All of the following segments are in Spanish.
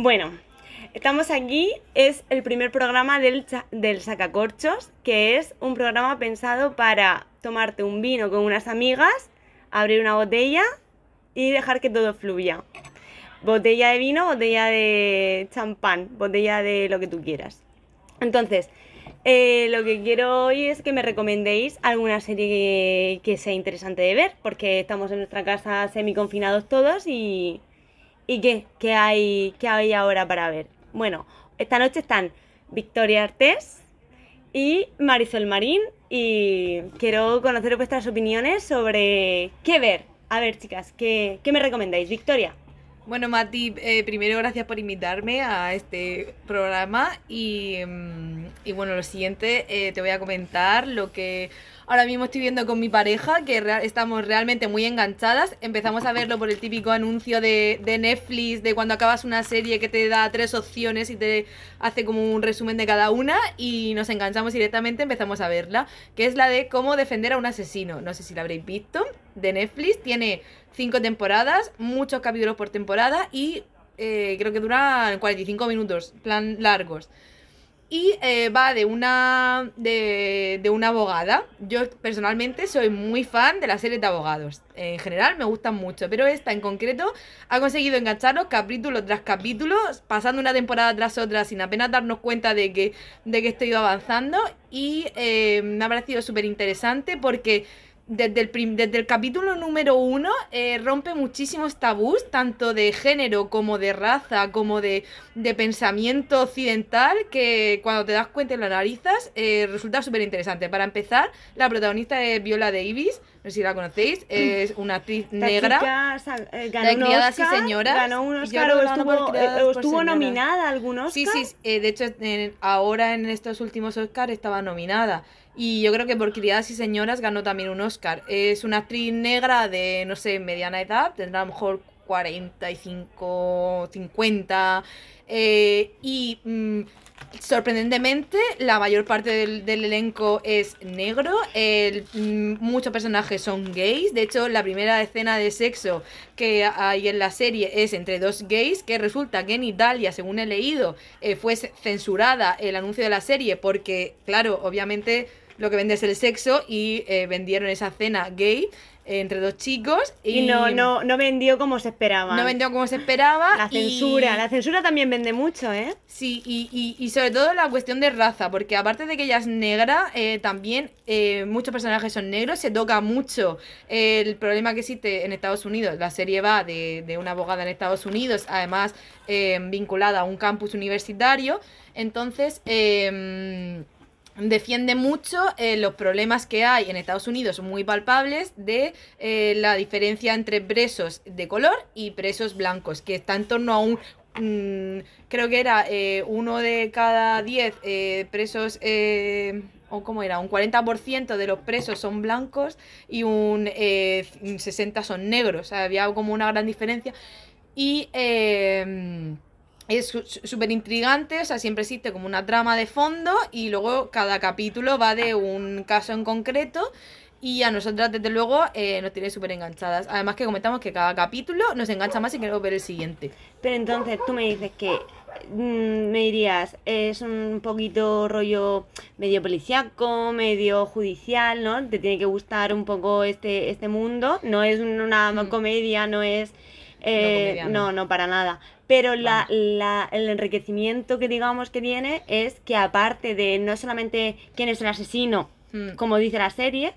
Bueno, estamos aquí, es el primer programa del, del Sacacorchos, que es un programa pensado para tomarte un vino con unas amigas, abrir una botella y dejar que todo fluya. Botella de vino, botella de champán, botella de lo que tú quieras. Entonces, eh, lo que quiero hoy es que me recomendéis alguna serie que, que sea interesante de ver, porque estamos en nuestra casa semi-confinados todos y, ¿Y qué? ¿Qué hay, ¿Qué hay ahora para ver? Bueno, esta noche están Victoria Artés y Marisol Marín y quiero conocer vuestras opiniones sobre qué ver. A ver, chicas, ¿qué, qué me recomendáis? Victoria. Bueno, Mati, eh, primero gracias por invitarme a este programa y, mm, y bueno, lo siguiente, eh, te voy a comentar lo que ahora mismo estoy viendo con mi pareja, que estamos realmente muy enganchadas. Empezamos a verlo por el típico anuncio de, de Netflix, de cuando acabas una serie que te da tres opciones y te hace como un resumen de cada una y nos enganchamos directamente, empezamos a verla, que es la de cómo defender a un asesino. No sé si la habréis visto, de Netflix, tiene cinco temporadas, muchos capítulos por temporada y eh, creo que duran 45 minutos, plan largos. Y eh, va de una, de, de una abogada. Yo personalmente soy muy fan de las series de abogados. En general me gustan mucho, pero esta en concreto ha conseguido engancharnos capítulo tras capítulo, pasando una temporada tras otra sin apenas darnos cuenta de que, de que estoy avanzando. Y eh, me ha parecido súper interesante porque desde el, prim- desde el capítulo número uno eh, rompe muchísimos tabús, tanto de género como de raza, como de, de pensamiento occidental, que cuando te das cuenta y lo analizas, eh, resulta súper interesante. Para empezar, la protagonista es Viola Davis, no sé si la conocéis, es una actriz negra. chica eh, ganó de y Oscar, Señoras, Ganó un Oscar o estuvo, eh, estuvo nominada a algún Oscar. Sí, sí, eh, de hecho en- ahora en estos últimos Oscars estaba nominada y yo creo que por Criadas y Señoras ganó también un Oscar. Es una actriz negra de, no sé, mediana edad, tendrá a lo mejor 45, 50 eh, y mm, sorprendentemente la mayor parte del, del elenco es negro, el- mm, muchos personajes son gays, de hecho la primera escena de sexo que hay en la serie es entre dos gays, que resulta que en Italia, según he leído, eh, fue ce- censurada el anuncio de la serie porque, claro, obviamente lo que vende es el sexo y eh, vendieron esa escena gay eh, entre dos chicos Y no, no, no vendió como se esperaba. no vendió como se esperaba. La y- censura, la censura también vende mucho, ¿eh? Sí, y, y, y sobre todo la cuestión de raza, porque aparte de que ella es negra, eh, también eh, muchos personajes son negros, se toca mucho el problema que existe en Estados Unidos. La serie va de, de una abogada en Estados Unidos, además eh, vinculada a un campus universitario. Entonces, eh, defiende mucho eh, los problemas que hay en Estados Unidos muy palpables de eh, la diferencia entre presos de color y presos blancos, que está en torno a un... mm, creo que era eh, uno de cada diez eh, presos... o cómo era, un 40% de los presos son blancos y un eh, 60 son negros, o sea, había como una gran diferencia. Y es súper intrigante, o sea, siempre existe como una trama de fondo y luego cada capítulo va de un caso en concreto y a nosotras, desde luego, eh, nos tiene súper enganchadas. Además que comentamos que cada capítulo nos engancha más y queremos ver el siguiente. Pero entonces tú me dices que mm, me dirías, es un poquito rollo medio policiaco, medio judicial, ¿no? Te tiene que gustar un poco este, este mundo. No es una Mm. comedia, no es. Eh, no. no, no, para nada. Pero la, la- el enriquecimiento que digamos que tiene es que aparte de no solamente quién es el asesino, Mm. como dice la serie,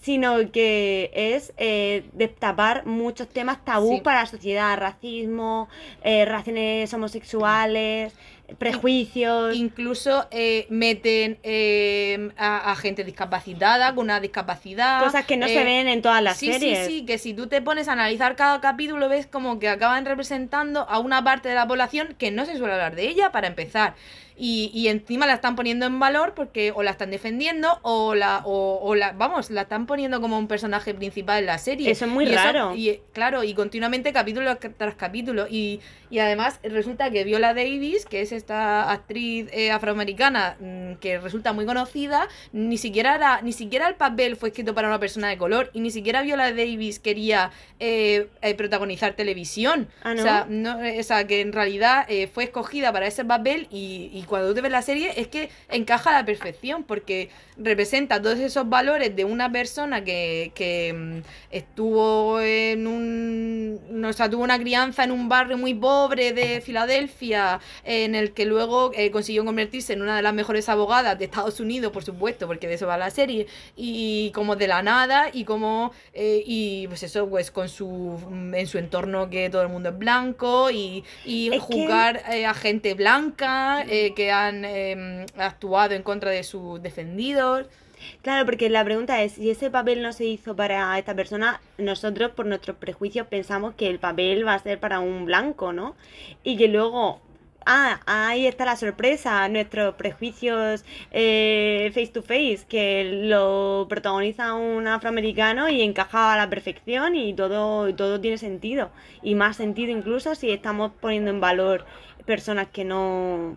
sino que es eh, destapar muchos temas tabú Sí. para la sociedad, racismo, eh, relaciones homosexuales, prejuicios. Incluso eh, meten eh, a, a gente discapacitada con una discapacidad. Cosas que no eh, se ven en todas las sí, series. Sí, sí, que si tú te pones a analizar cada capítulo ves como que acaban representando a una parte de la población que no se suele hablar de ella para empezar. Y, y encima la están poniendo en valor porque o la están defendiendo o la, o, o la, vamos, la están poniendo como un personaje principal en la serie. Eso es muy Y raro. y claro, y continuamente capítulo tras capítulo. Y, y además resulta que Viola Davis, que es esta actriz eh, afroamericana mm, que resulta muy conocida, ni siquiera era, ni siquiera el papel fue escrito para una persona de color y ni siquiera Viola Davis quería eh, eh, protagonizar televisión. Ah, ¿no? O sea, no, eh, o sea, que en realidad eh, fue escogida para ese papel y, y cuando tú te ves la serie es que encaja a la perfección porque representa todos esos valores de una persona que, que, mm, estuvo en un... no, O sea, tuvo una crianza en un barrio muy pobre de Filadelfia en el que luego eh, consiguió convertirse en una de las mejores abogadas de Estados Unidos, por supuesto, porque de eso va la serie, y como de la nada y como... eh, y pues eso, pues con su... en su entorno que todo el mundo es blanco y, y que- juzgar eh, a gente blanca eh, que han eh, actuado en contra de sus defendidos. Claro, porque la pregunta es, si ese papel no se hizo para esta persona, nosotros por nuestros prejuicios pensamos que el papel va a ser para un blanco, ¿no? Y que luego, ah, ahí está la sorpresa, nuestros prejuicios eh, face to face, que lo protagoniza un afroamericano y encaja a la perfección y todo, todo tiene sentido. Y más sentido incluso si estamos poniendo en valor personas que no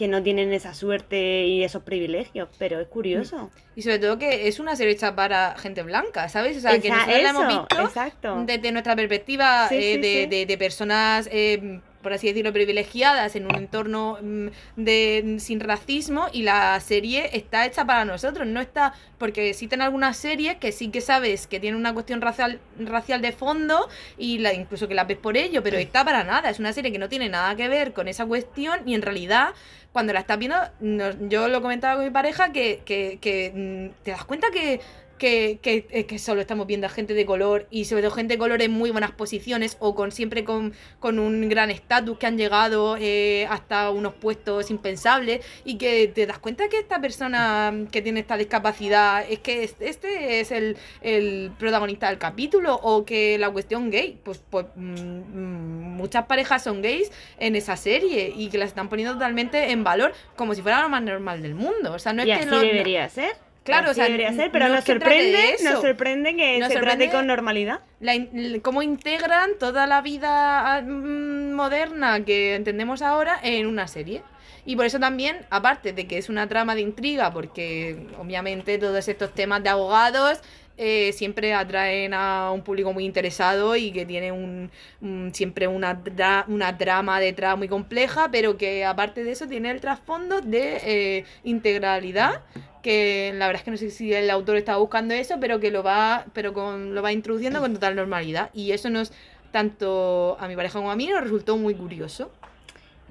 que no tienen esa suerte y esos privilegios, pero es curioso. Y sobre todo que es una serie hecha para gente blanca, ¿sabes? O sea, que nosotros la hemos visto exacto. desde nuestra perspectiva Sí, eh, sí, de, sí. de- de personas, eh, por así decirlo, privilegiadas en un entorno mm, de, sin racismo y la serie está hecha para nosotros, no está... Porque existen algunas series que sí que sabes que tienen una cuestión racial, racial de fondo y la, incluso que las ves por ello, pero está para nada, es una serie que no tiene nada que ver con esa cuestión y en realidad cuando la estás viendo, no- yo lo comentaba con mi pareja, que, que, que, mm, te das cuenta que, que, que, eh, que solo estamos viendo a gente de color y sobre todo gente de color en muy buenas posiciones o con siempre con, con un gran estatus que han llegado eh, hasta unos puestos impensables y que te das cuenta que esta persona que tiene esta discapacidad es que es- este es el, el protagonista del capítulo o que la cuestión gay, pues, pues mm, mm, muchas parejas son gays en esa serie y que las están poniendo totalmente en valor como si fuera lo más normal del mundo. O sea, no es y que así lo- debería ser. Claro, o sea, debería ser, pero no nos sorprende, nos sorprende que Nos se sorprende- trate con normalidad. la cómo integran toda la vida ah, mm, moderna que entendemos ahora en una serie. Y por eso también, aparte de que es una trama de intriga, porque obviamente todos estos temas de abogados eh, siempre atraen a un público muy interesado y que tiene un, siempre una, dra- una trama detrás muy compleja, pero que aparte de eso tiene el trasfondo de eh, integralidad que la verdad es que no sé si el autor estaba buscando eso, pero que lo va, pero con, lo va introduciendo con total normalidad. Y eso nos, tanto a mi pareja como a mí, nos resultó muy curioso.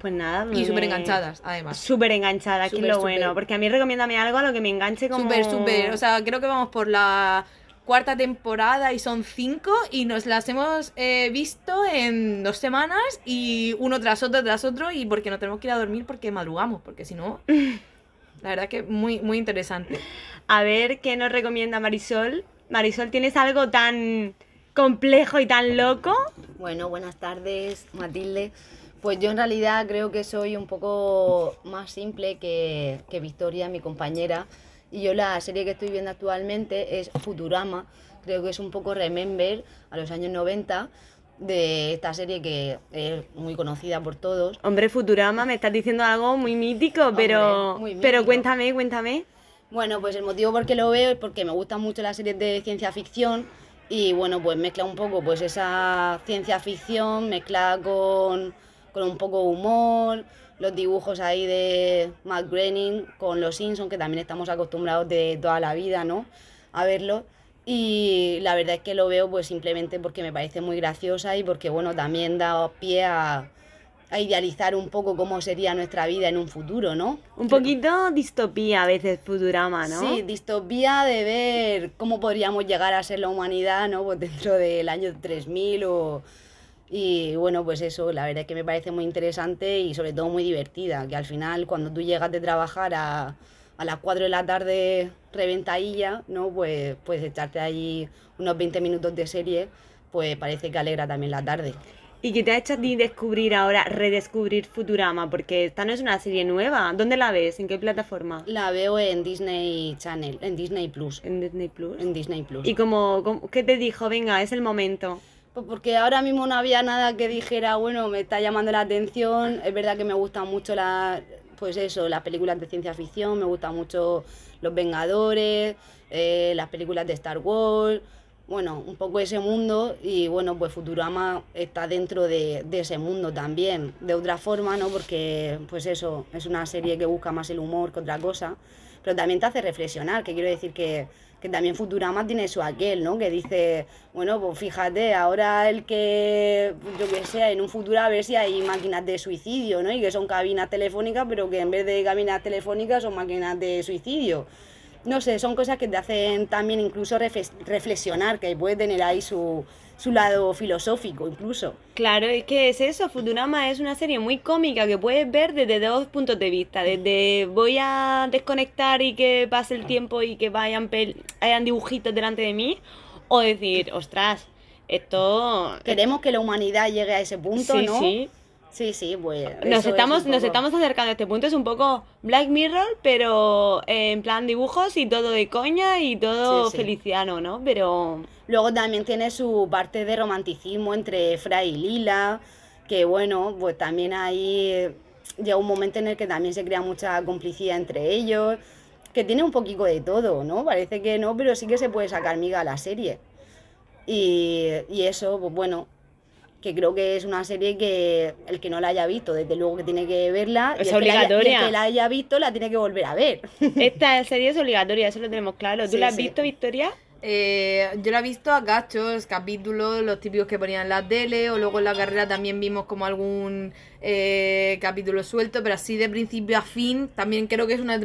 Pues nada. Y súper enganchadas, además. Súper enganchada, que es lo bueno. Porque a mí recomiéndame algo a lo que me enganche como... Súper, súper. O sea, creo que vamos por la cuarta temporada y son cinco y nos las hemos eh, visto en dos semanas y uno tras otro, tras otro y porque no tenemos que ir a dormir porque madrugamos, porque si no... La verdad que muy, muy interesante. A ver qué nos recomienda Marisol. Marisol, ¿tienes algo tan complejo y tan loco? Bueno, buenas tardes, Matilde. Pues yo en realidad creo que soy un poco más simple que, que Victoria, mi compañera. Y yo la serie que estoy viendo actualmente es Futurama. Creo que es un poco Remember a los años 90 de esta serie que es muy conocida por todos. Hombre, Futurama, me estás diciendo algo muy mítico, pero... muy Pero cuéntame, cuéntame. Bueno, pues el motivo por qué lo veo es porque me gustan mucho las series de ciencia ficción y bueno, pues mezcla un poco pues esa ciencia ficción mezclada con, con un poco de humor, los dibujos ahí de Matt Groening con los Simpsons, que también estamos acostumbrados de toda la vida, ¿no? A verlo. Y la verdad es que lo veo pues simplemente porque me parece muy graciosa y porque bueno, también da pie a, a idealizar un poco cómo sería nuestra vida en un futuro, ¿no? Un poquito distopía a veces Futurama, ¿no? Sí, distopía de ver cómo podríamos llegar a ser la humanidad, ¿no? Pues dentro del año 3000 o... Y bueno, pues eso, la verdad es que me parece muy interesante y sobre todo muy divertida, que al final cuando tú llegas de trabajar a, a las 4 de la tarde reventadilla, ¿no? Pues, pues echarte ahí unos 20 minutos de serie, pues parece que alegra también la tarde. ¿Y qué te ha hecho a ti descubrir ahora, redescubrir Futurama? Porque esta no es una serie nueva. ¿Dónde la ves? ¿En qué plataforma? La veo en Disney Channel, en Disney Plus. En Disney Plus. En Disney Plus. ¿Y cómo, cómo- qué te dijo? Venga, es el momento. Pues porque ahora mismo no había nada que dijera, bueno, me está llamando la atención. Es verdad que me gustan mucho las, pues eso, las películas de ciencia ficción, me gustan mucho Los Vengadores, eh, las películas de Star Wars, bueno, un poco ese mundo y bueno, pues Futurama está dentro de, de ese mundo también, de otra forma, ¿no? Porque pues eso, es una serie que busca más el humor que otra cosa, pero también te hace reflexionar, que quiero decir que que también Futurama tiene su aquel, ¿no? Que dice, bueno, pues fíjate, ahora el que, yo que sé, en un futuro a ver si hay máquinas de suicidio, ¿no? Y que son cabinas telefónicas, pero que en vez de cabinas telefónicas son máquinas de suicidio. No sé, son cosas que te hacen también incluso reflexionar, que puede tener ahí su, su lado filosófico incluso. Claro, es que es eso, Futurama es una serie muy cómica que puedes ver desde dos puntos de vista, desde voy a desconectar y que pase el tiempo y que vayan hayan dibujitos delante de mí, o decir, ostras, esto... Queremos que la humanidad llegue a ese punto, sí, ¿no? Sí, Sí, sí, pues. Nos estamos, nos estamos acercando a este punto. Es un poco Black Mirror, pero en plan dibujos y todo de coña y todo feliciano, ¿no? Pero. Luego también tiene su parte de romanticismo entre Fry y Lila, que bueno, pues también ahí llega un momento en el que también se crea mucha complicidad entre ellos, que tiene un poquito de todo, ¿no? Parece que no, pero sí que se puede sacar miga a la serie. Y, y eso, pues bueno, que creo que es una serie que el que no la haya visto, desde luego que tiene que verla. Es obligatoria. el que la haya visto la tiene que volver a ver. Esta serie es obligatoria, eso lo tenemos claro. ¿Tú la has visto, Victoria? Eh, yo la he visto a cachos, capítulos, los típicos que ponían en la tele, o luego en la carrera también vimos como algún eh, capítulo suelto, pero así de principio a fin, también creo que es una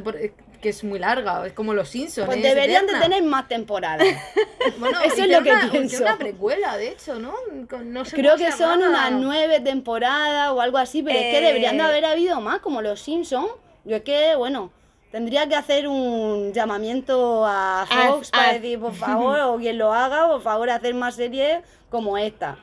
que es muy larga, es como los Simpsons. Pues deberían de tener más temporadas. bueno, eso es lo que una, pienso. una precuela, de hecho, ¿no? no sé Creo que son unas nueve temporadas o algo así, pero es que deberían de eh. haber habido más, como los Simpsons. Yo es que, bueno, tendría que hacer un llamamiento a Fox para decir, por favor, o quien lo haga, por favor, hacer más series como esta.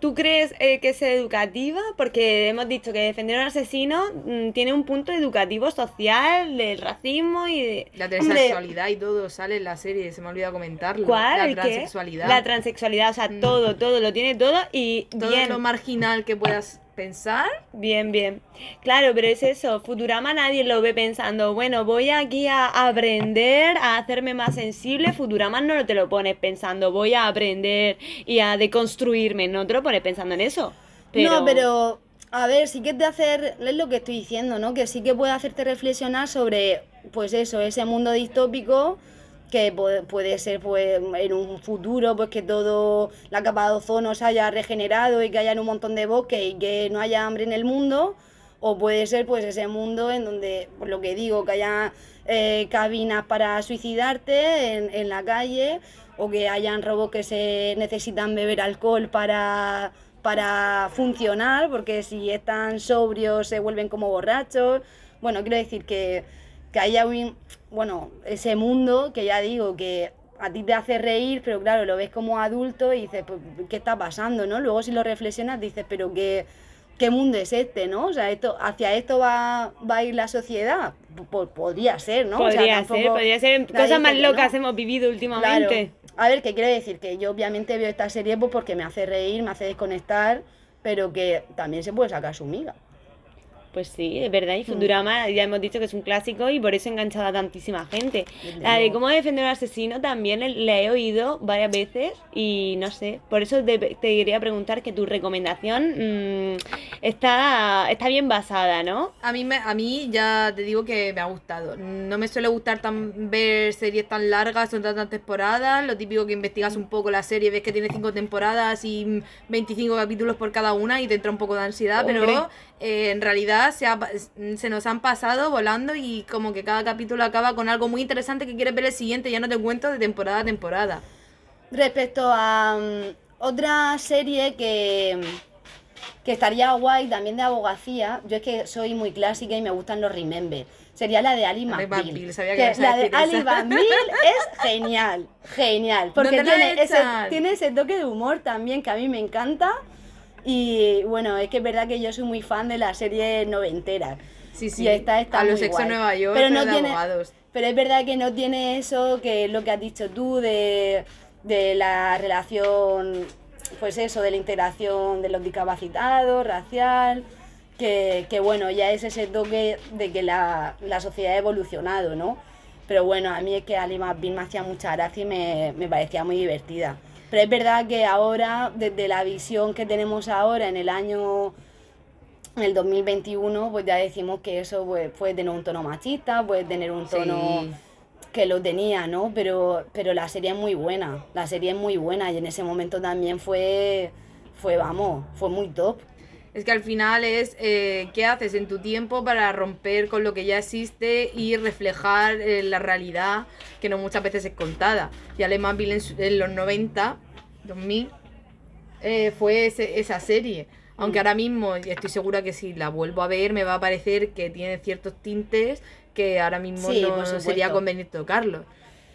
¿Tú crees eh, que es educativa? Porque hemos dicho que defender a un asesino mm, tiene un punto educativo social del racismo y de... La transexualidad y todo sale en la serie, se me ha olvidado comentarlo. ¿Cuál? La transexualidad. La transexualidad, o sea, mm. todo, todo, lo tiene todo y todo lo marginal que puedas pensar. Bien, bien. Claro, pero es eso. Futurama nadie lo ve pensando, bueno, voy aquí a aprender, a hacerme más sensible. Futurama no te lo pones pensando, voy a aprender y a deconstruirme. No te lo pones pensando en eso. No, pero a ver, sí que te hace, es lo que estoy diciendo, ¿no? Que sí que puede hacerte reflexionar sobre, pues eso, ese mundo distópico que puede, ser pues en un futuro pues que todo la capa de ozono se haya regenerado y que haya un montón de bosques y que no haya hambre en el mundo o puede ser pues ese mundo en donde por lo que digo que haya eh, cabinas para suicidarte en, la calle o que hayan robots que se necesitan beber alcohol para para funcionar porque si están sobrios se vuelven como borrachos. Bueno quiero decir que que haya un, bueno, ese mundo que ya digo que a ti te hace reír, pero claro, lo ves como adulto y dices, pues, ¿qué está pasando? ¿no? Luego si lo reflexionas dices, pero ¿qué, qué mundo es este? ¿no? O sea, esto, hacia esto va, va a ir la sociedad. podría ser, ¿no? Podría ser, podría ser. Cosas más locas hemos vivido últimamente. A ver, ¿qué quiero decir? Que yo obviamente veo esta serie pues, porque me hace reír, me hace desconectar, pero que también se puede sacar su miga. Pues sí, es verdad. Y. Futurama ya hemos dicho que es un clásico y por eso ha enganchado a tantísima gente. La de cómo defender a un asesino también la he oído varias veces y no sé. Por eso te, quería preguntar que tu recomendación mm, está, está bien basada, ¿no? A mí, me, a mí ya te digo que me ha gustado. No me suele gustar tan, ver series tan largas, son tantas temporadas. Lo típico que investigas un poco la serie, ves que tiene cinco temporadas y 25 capítulos por cada una y te entra un poco de ansiedad, pero eh, en realidad se, se, nos han pasado volando y como que cada capítulo acaba con algo muy interesante que quieres ver el siguiente, ya no te cuento de temporada a temporada. Respecto a mm, otra serie que, que estaría guay también de abogacía, yo es que soy muy clásica y me gustan los Remember. Sería la de Ali McBeal. la de Ali McBeal es genial, genial. Porque tiene, ese, tiene ese toque de humor también que a mí me encanta. Y bueno, es que es verdad que yo soy muy fan de la serie noventera. Sí, sí. Y esta está a los ex Nueva York, pero no tiene, Pero es verdad que no tiene eso, que es lo que has dicho tú, de, de la relación pues eso, de la integración de los discapacitados, racial, que, que bueno, ya es ese toque de que la, la sociedad ha evolucionado, ¿no? Pero bueno, a mí es que Ali McBeal me hacía mucha gracia y me, me parecía muy divertida. Pero es verdad que ahora, desde la visión que tenemos ahora en el año en el 2021, pues ya decimos que eso pues, puede tener un tono machista, puede tener un tono Sí. que lo tenía, ¿no? Pero, pero la serie es muy buena, la serie es muy buena y en ese momento también fue, fue vamos, fue muy top. Es que al final es eh, qué haces en tu tiempo para romper con lo que ya existe y reflejar eh, la realidad que no muchas veces es contada. Y Alemán en, en los 90, 2000, eh, fue ese- esa serie. Aunque ahora mismo, y estoy segura que si la vuelvo a ver, me va a parecer que tiene ciertos tintes que ahora mismo Sí, no sería conveniente tocarlos.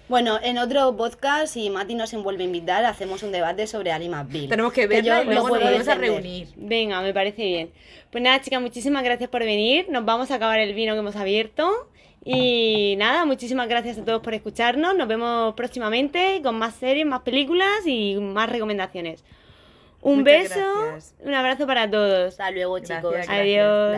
Bueno, en otro podcast, si Mati nos vuelve a invitar, hacemos un debate sobre Ali McBeal. Tenemos que verla y yo luego lo nos volvemos a reunir. Venga, me parece bien. Pues nada, chicas, muchísimas gracias por venir. Nos vamos a acabar el vino que hemos abierto. Y nada, muchísimas gracias a todos por escucharnos. Nos vemos próximamente con más series, más películas y más recomendaciones. Un Muchas beso, gracias. un abrazo para todos. Hasta luego, chicos. Gracias, Adiós.